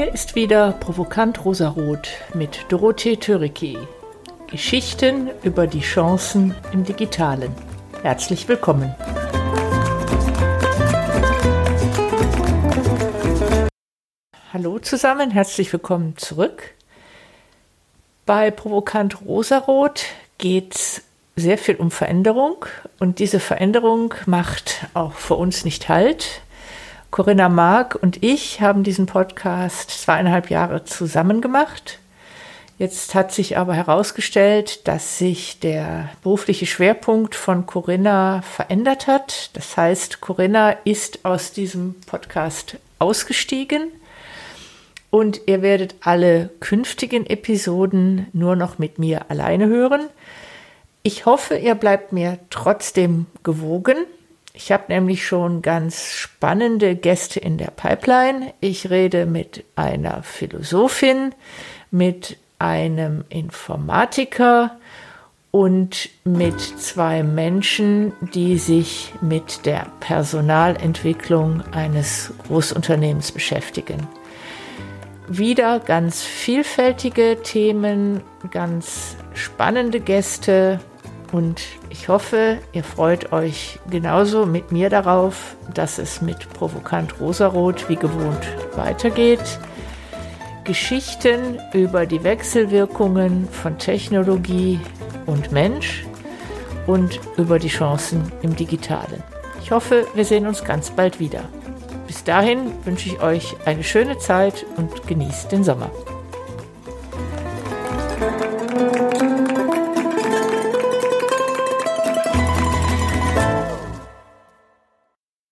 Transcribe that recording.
ist wieder Provokant Rosarot mit Dorothee Töricki. Geschichten über die Chancen im Digitalen. Herzlich willkommen. Hallo zusammen, herzlich willkommen zurück. Bei Provokant Rosarot geht es sehr viel um Veränderung und diese Veränderung macht auch für uns nicht Halt. Corinna Mark und ich haben diesen Podcast zweieinhalb Jahre zusammen gemacht. Jetzt hat sich aber herausgestellt, dass sich der berufliche Schwerpunkt von Corinna verändert hat. Das heißt, Corinna ist aus diesem Podcast ausgestiegen und ihr werdet alle künftigen Episoden nur noch mit mir alleine hören. Ich hoffe, ihr bleibt mir trotzdem gewogen. Ich habe nämlich schon ganz spannende Gäste in der Pipeline. Ich rede mit einer Philosophin, mit einem Informatiker und mit zwei Menschen, die sich mit der Personalentwicklung eines Großunternehmens beschäftigen. Wieder ganz vielfältige Themen, ganz spannende Gäste, und ich hoffe, ihr freut euch genauso mit mir darauf, dass es mit Provokant Rosarot wie gewohnt weitergeht. Geschichten über die Wechselwirkungen von Technologie und Mensch und über die Chancen im Digitalen. Ich hoffe, wir sehen uns ganz bald wieder. Bis dahin wünsche ich euch eine schöne Zeit und genießt den Sommer.